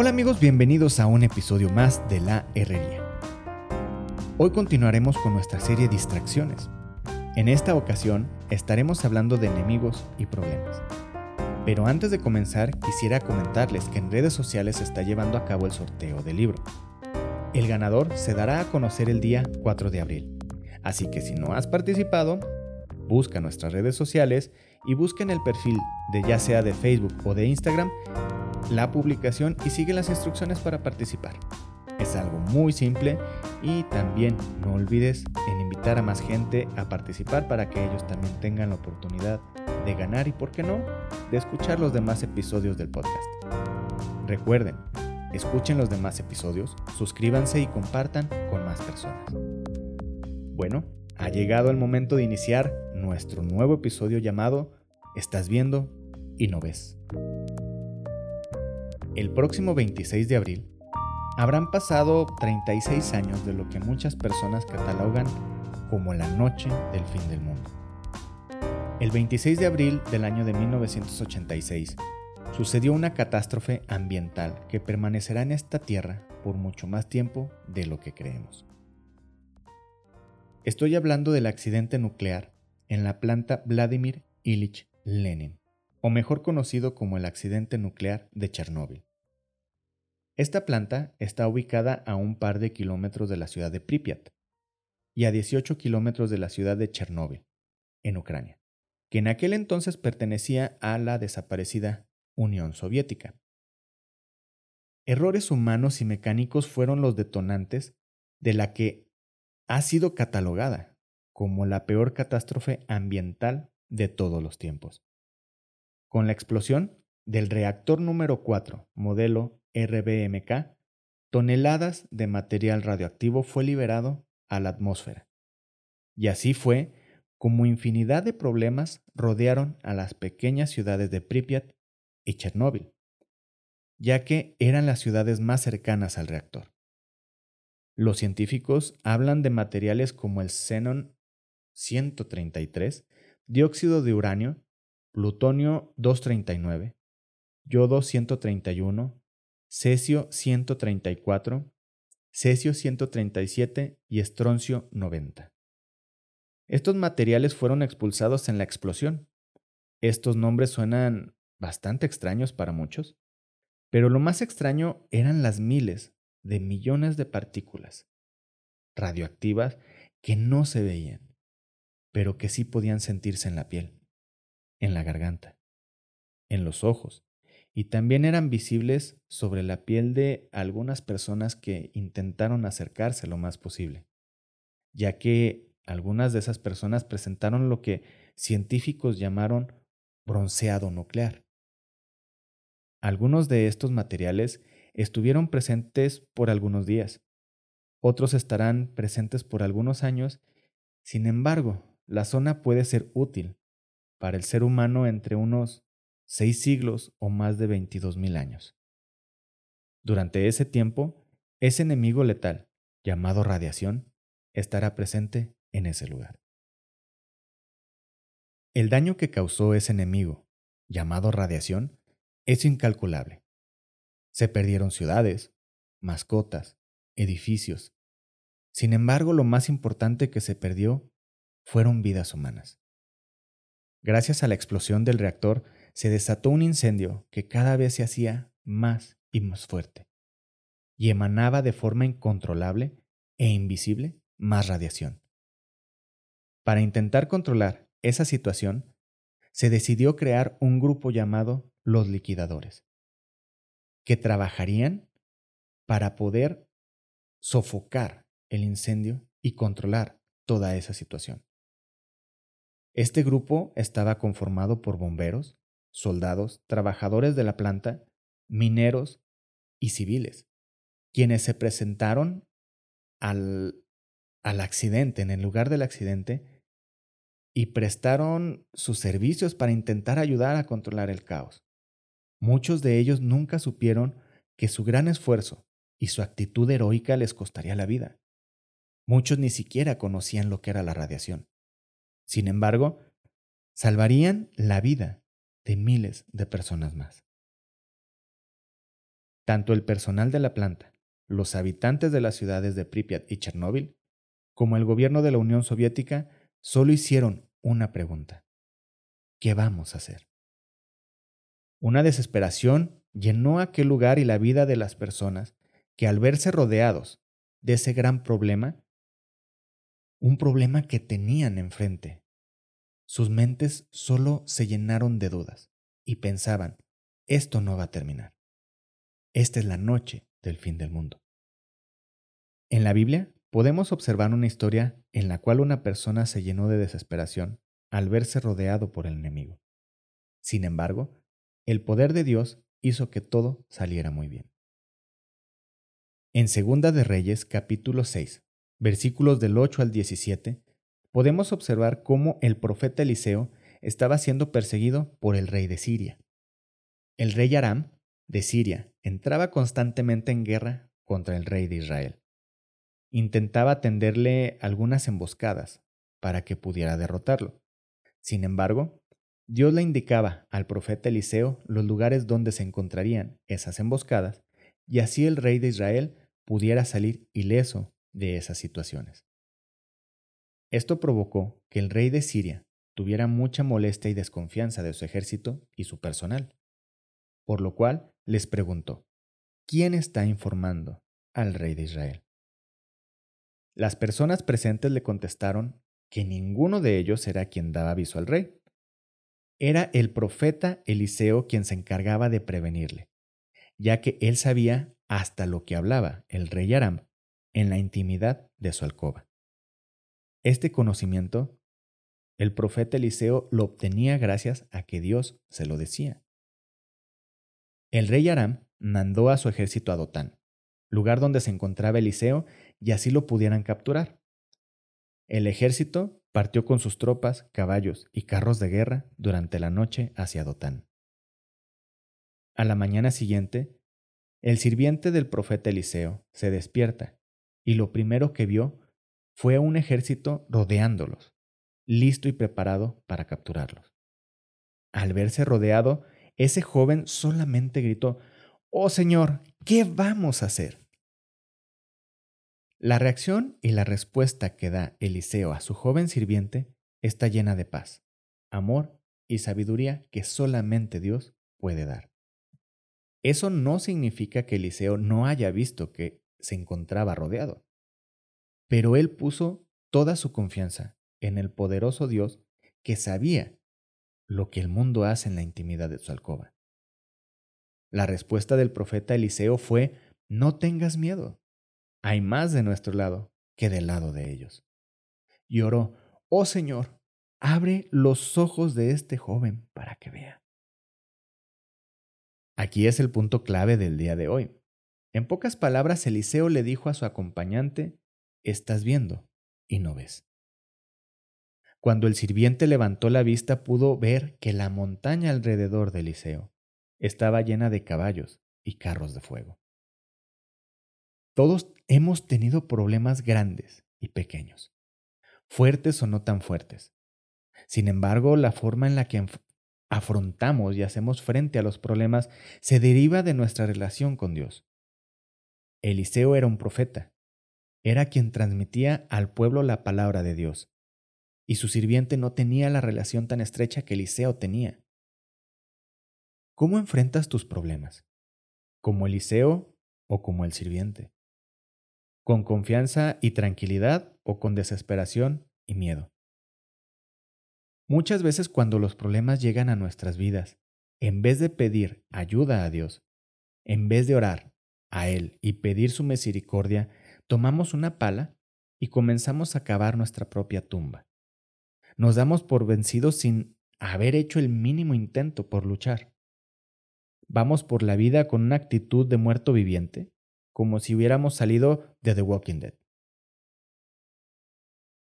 Hola amigos, bienvenidos a un episodio más de La Herrería. Hoy continuaremos con nuestra serie Distracciones. En esta ocasión estaremos hablando de enemigos y problemas. Pero antes de comenzar, quisiera comentarles que en redes sociales se está llevando a cabo el sorteo del libro. El ganador se dará a conocer el día 4 de abril. Así que si no has participado, busca nuestras redes sociales y busca en el perfil de ya sea de Facebook o de Instagram la publicación y sigue las instrucciones para participar. Es algo muy simple y también no olvides en invitar a más gente a participar para que ellos también tengan la oportunidad de ganar y, por qué no, de escuchar los demás episodios del podcast. Recuerden, escuchen los demás episodios, suscríbanse y compartan con más personas. Bueno, ha llegado el momento de iniciar nuestro nuevo episodio llamado Estás viendo y no ves. El próximo 26 de abril habrán pasado 36 años de lo que muchas personas catalogan como la noche del fin del mundo. El 26 de abril del año de 1986 sucedió una catástrofe ambiental que permanecerá en esta tierra por mucho más tiempo de lo que creemos. Estoy hablando del accidente nuclear en la planta Vladimir Ilich Lenin, o mejor conocido como el accidente nuclear de Chernóbil. Esta planta está ubicada a un par de kilómetros de la ciudad de Pripyat y a 18 kilómetros de la ciudad de Chernóbil, en Ucrania, que en aquel entonces pertenecía a la desaparecida Unión Soviética. Errores humanos y mecánicos fueron los detonantes de la que ha sido catalogada como la peor catástrofe ambiental de todos los tiempos. Con la explosión del reactor número 4, modelo RBMK, toneladas de material radioactivo fue liberado a la atmósfera. Y así fue como infinidad de problemas rodearon a las pequeñas ciudades de Pripyat y Chernóbil, ya que eran las ciudades más cercanas al reactor. Los científicos hablan de materiales como el xenón 133, dióxido de uranio, plutonio 239, yodo 131, cesio 134, cesio 137 y estroncio 90. Estos materiales fueron expulsados en la explosión. Estos nombres suenan bastante extraños para muchos, pero lo más extraño eran las miles de millones de partículas radioactivas que no se veían pero que sí podían sentirse en la piel, en la garganta, en los ojos, y también eran visibles sobre la piel de algunas personas que intentaron acercarse lo más posible, ya que algunas de esas personas presentaron lo que científicos llamaron bronceado nuclear. Algunos de estos materiales estuvieron presentes por algunos días, otros estarán presentes por algunos años, sin embargo, la zona puede ser útil para el ser humano entre unos seis siglos o más de 22.000 años. Durante ese tiempo, ese enemigo letal, llamado radiación, estará presente en ese lugar. El daño que causó ese enemigo, llamado radiación, es incalculable. Se perdieron ciudades, mascotas, edificios. Sin embargo, lo más importante que se perdió fueron vidas humanas. Gracias a la explosión del reactor se desató un incendio que cada vez se hacía más y más fuerte, y emanaba de forma incontrolable e invisible más radiación. Para intentar controlar esa situación, se decidió crear un grupo llamado los liquidadores, que trabajarían para poder sofocar el incendio y controlar toda esa situación. Este grupo estaba conformado por bomberos, soldados, trabajadores de la planta, mineros y civiles, quienes se presentaron al, al accidente, en el lugar del accidente, y prestaron sus servicios para intentar ayudar a controlar el caos. Muchos de ellos nunca supieron que su gran esfuerzo y su actitud heroica les costaría la vida. Muchos ni siquiera conocían lo que era la radiación. Sin embargo, salvarían la vida de miles de personas más. tanto el personal de la planta, los habitantes de las ciudades de Pripyat y Chernóbil, como el gobierno de la Unión Soviética, solo hicieron una pregunta. ¿Qué vamos a hacer? Una desesperación llenó aquel lugar y la vida de las personas que al verse rodeados de ese gran problema, un problema que tenían enfrente, sus mentes solo se llenaron de dudas y pensaban, esto no va a terminar. Esta es la noche del fin del mundo. En la Biblia podemos observar una historia en la cual una persona se llenó de desesperación al verse rodeado por el enemigo. Sin embargo, el poder de Dios hizo que todo saliera muy bien. En Segunda de Reyes, capítulo 6, versículos del 8 al 17, podemos observar cómo el profeta Eliseo estaba siendo perseguido por el rey de Siria. El rey Aram de Siria entraba constantemente en guerra contra el rey de Israel. Intentaba tenderle algunas emboscadas para que pudiera derrotarlo. Sin embargo, Dios le indicaba al profeta Eliseo los lugares donde se encontrarían esas emboscadas y así el rey de Israel pudiera salir ileso de esas situaciones. Esto provocó que el rey de Siria tuviera mucha molestia y desconfianza de su ejército y su personal, por lo cual les preguntó, ¿quién está informando al rey de Israel? Las personas presentes le contestaron que ninguno de ellos era quien daba aviso al rey. Era el profeta Eliseo quien se encargaba de prevenirle, ya que él sabía hasta lo que hablaba el rey Aram en la intimidad de su alcoba. Este conocimiento, el profeta Eliseo lo obtenía gracias a que Dios se lo decía. El rey Aram mandó a su ejército a Dotán, lugar donde se encontraba Eliseo, y así lo pudieran capturar. El ejército partió con sus tropas, caballos y carros de guerra durante la noche hacia Dotán. A la mañana siguiente, el sirviente del profeta Eliseo se despierta y lo primero que vio fue un ejército rodeándolos, listo y preparado para capturarlos. Al verse rodeado, ese joven solamente gritó, Oh Señor, ¿qué vamos a hacer? La reacción y la respuesta que da Eliseo a su joven sirviente está llena de paz, amor y sabiduría que solamente Dios puede dar. Eso no significa que Eliseo no haya visto que se encontraba rodeado, pero él puso toda su confianza en el poderoso Dios que sabía lo que el mundo hace en la intimidad de su alcoba. La respuesta del profeta Eliseo fue, no tengas miedo, hay más de nuestro lado que del lado de ellos. Y oró, oh Señor, abre los ojos de este joven para que vea. Aquí es el punto clave del día de hoy. En pocas palabras, Eliseo le dijo a su acompañante, estás viendo y no ves. Cuando el sirviente levantó la vista pudo ver que la montaña alrededor de Eliseo estaba llena de caballos y carros de fuego. Todos hemos tenido problemas grandes y pequeños, fuertes o no tan fuertes. Sin embargo, la forma en la que afrontamos y hacemos frente a los problemas se deriva de nuestra relación con Dios. Eliseo era un profeta, era quien transmitía al pueblo la palabra de Dios y su sirviente no tenía la relación tan estrecha que Eliseo tenía. ¿Cómo enfrentas tus problemas? ¿Como Eliseo o como el sirviente? ¿Con confianza y tranquilidad o con desesperación y miedo? Muchas veces cuando los problemas llegan a nuestras vidas, en vez de pedir ayuda a Dios, en vez de orar a Él y pedir su misericordia, tomamos una pala y comenzamos a cavar nuestra propia tumba. Nos damos por vencidos sin haber hecho el mínimo intento por luchar. Vamos por la vida con una actitud de muerto viviente, como si hubiéramos salido de The Walking Dead.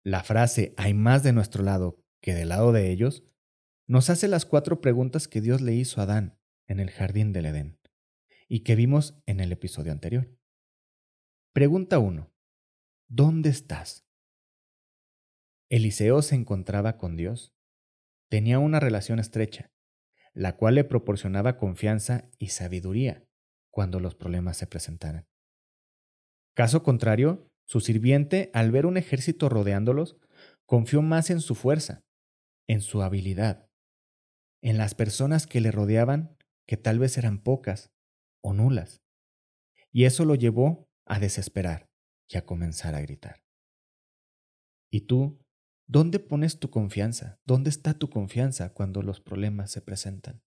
La frase hay más de nuestro lado que del lado de ellos nos hace las cuatro preguntas que Dios le hizo a Adán en el jardín del Edén y que vimos en el episodio anterior. Pregunta 1. ¿Dónde estás? Eliseo se encontraba con Dios. Tenía una relación estrecha, la cual le proporcionaba confianza y sabiduría cuando los problemas se presentaran. Caso contrario, su sirviente, al ver un ejército rodeándolos, confió más en su fuerza, en su habilidad, en las personas que le rodeaban, que tal vez eran pocas o nulas. Y eso lo llevó a desesperar y a comenzar a gritar. ¿Y tú ¿Dónde pones tu confianza? ¿Dónde está tu confianza cuando los problemas se presentan?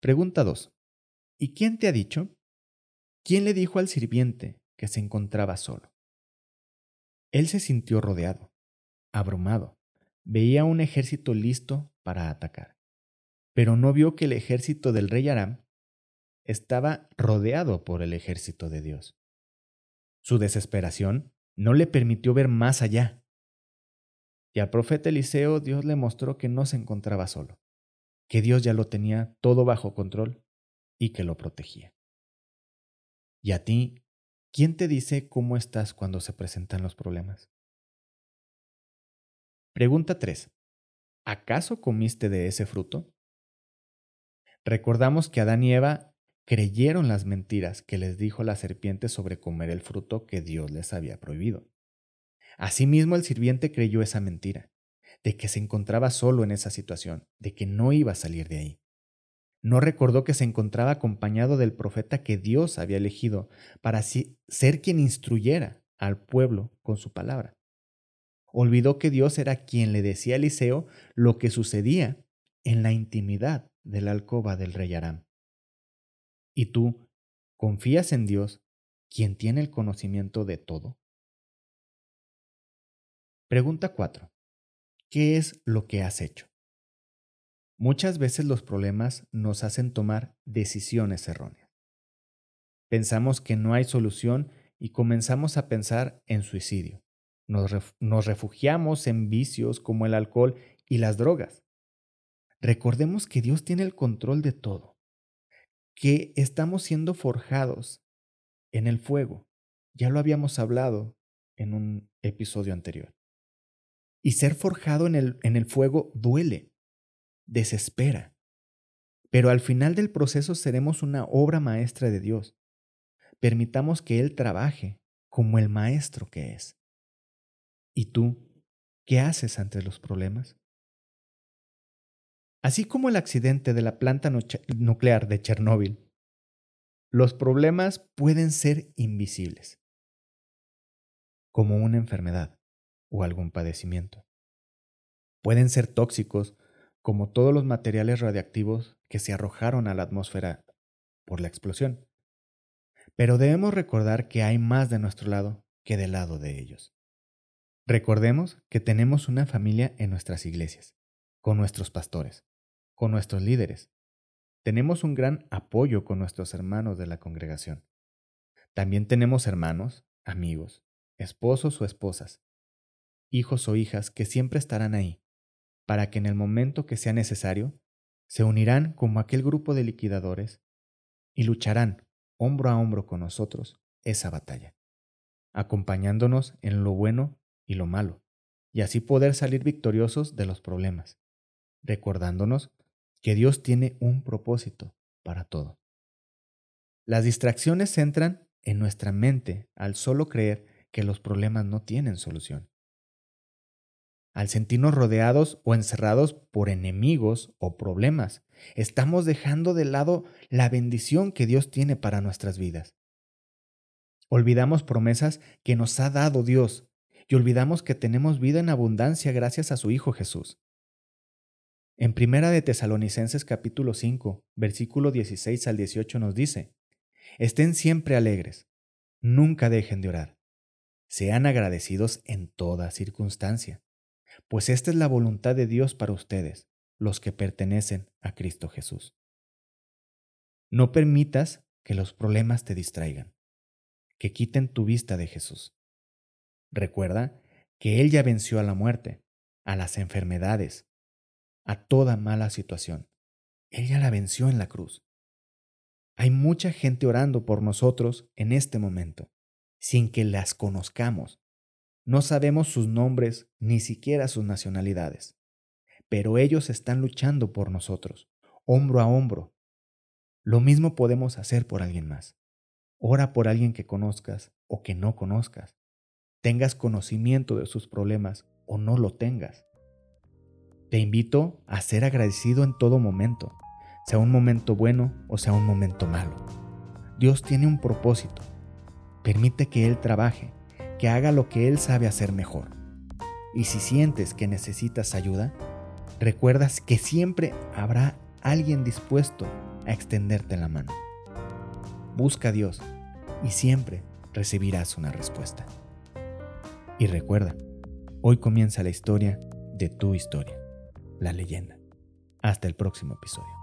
Pregunta 2. ¿Y quién te ha dicho? ¿Quién le dijo al sirviente que se encontraba solo? Él se sintió rodeado, abrumado, veía un ejército listo para atacar, pero no vio que el ejército del rey Aram estaba rodeado por el ejército de Dios. Su desesperación no le permitió ver más allá y al profeta Eliseo Dios le mostró que no se encontraba solo, que Dios ya lo tenía todo bajo control y que lo protegía. ¿Y a ti, quién te dice cómo estás cuando se presentan los problemas? Pregunta 3. ¿Acaso comiste de ese fruto? Recordamos que Adán y Eva creyeron las mentiras que les dijo la serpiente sobre comer el fruto que Dios les había prohibido. Asimismo el sirviente creyó esa mentira, de que se encontraba solo en esa situación, de que no iba a salir de ahí. No recordó que se encontraba acompañado del profeta que Dios había elegido para ser quien instruyera al pueblo con su palabra. Olvidó que Dios era quien le decía a Eliseo lo que sucedía en la intimidad de la alcoba del rey Aram. ¿Y tú confías en Dios, quien tiene el conocimiento de todo? Pregunta 4. ¿Qué es lo que has hecho? Muchas veces los problemas nos hacen tomar decisiones erróneas. Pensamos que no hay solución y comenzamos a pensar en suicidio. Nos, nos, refugiamos en vicios como el alcohol y las drogas. Recordemos que Dios tiene el control de todo, que estamos siendo forjados en el fuego. Ya lo habíamos hablado en un episodio anterior. Y ser forjado en el, en el fuego duele, desespera. Pero al final del proceso seremos una obra maestra de Dios. Permitamos que Él trabaje como el maestro que es. ¿Y tú qué haces ante los problemas? Así como el accidente de la planta nuclear de Chernóbil, los problemas pueden ser invisibles, como una enfermedad o algún padecimiento. Pueden ser tóxicos, como todos los materiales radiactivos que se arrojaron a la atmósfera por la explosión. Pero debemos recordar que hay más de nuestro lado que del lado de ellos. Recordemos que tenemos una familia en nuestras iglesias, con nuestros pastores, con nuestros líderes. Tenemos un gran apoyo con nuestros hermanos de la congregación. También tenemos hermanos, amigos, esposos o esposas, hijos o hijas que siempre estarán ahí, para que en el momento que sea necesario, se unirán como aquel grupo de liquidadores y lucharán hombro a hombro con nosotros esa batalla, acompañándonos en lo bueno y lo malo, y así poder salir victoriosos de los problemas, recordándonos que Dios tiene un propósito para todo. Las distracciones entran en nuestra mente al solo creer que los problemas no tienen solución al sentirnos rodeados o encerrados por enemigos o problemas. Estamos dejando de lado la bendición que Dios tiene para nuestras vidas. Olvidamos promesas que nos ha dado Dios y olvidamos que tenemos vida en abundancia gracias a su Hijo Jesús. En Primera de Tesalonicenses capítulo 5, versículo 16 al 18 nos dice, Estén siempre alegres, nunca dejen de orar, sean agradecidos en toda circunstancia pues esta es la voluntad de Dios para ustedes, los que pertenecen a Cristo Jesús. No permitas que los problemas te distraigan, que quiten tu vista de Jesús. Recuerda que Él ya venció a la muerte, a las enfermedades, a toda mala situación. Él ya la venció en la cruz. Hay mucha gente orando por nosotros en este momento, sin que las conozcamos, no sabemos sus nombres ni siquiera sus nacionalidades, pero ellos están luchando por nosotros, hombro a hombro, Lo mismo podemos hacer por alguien más. Ora por alguien que conozcas o que no conozcas. Tengas conocimiento de sus problemas o no lo tengas. Te invito a ser agradecido en todo momento, sea un momento bueno o sea un momento malo. Dios tiene un propósito. Permite que Él trabaje, que haga lo que Él sabe hacer mejor. Y si sientes que necesitas ayuda, recuerdas que siempre habrá alguien dispuesto a extenderte la mano. Busca a Dios y siempre recibirás una respuesta. Y recuerda, hoy comienza la historia de tu historia, la leyenda. Hasta el próximo episodio.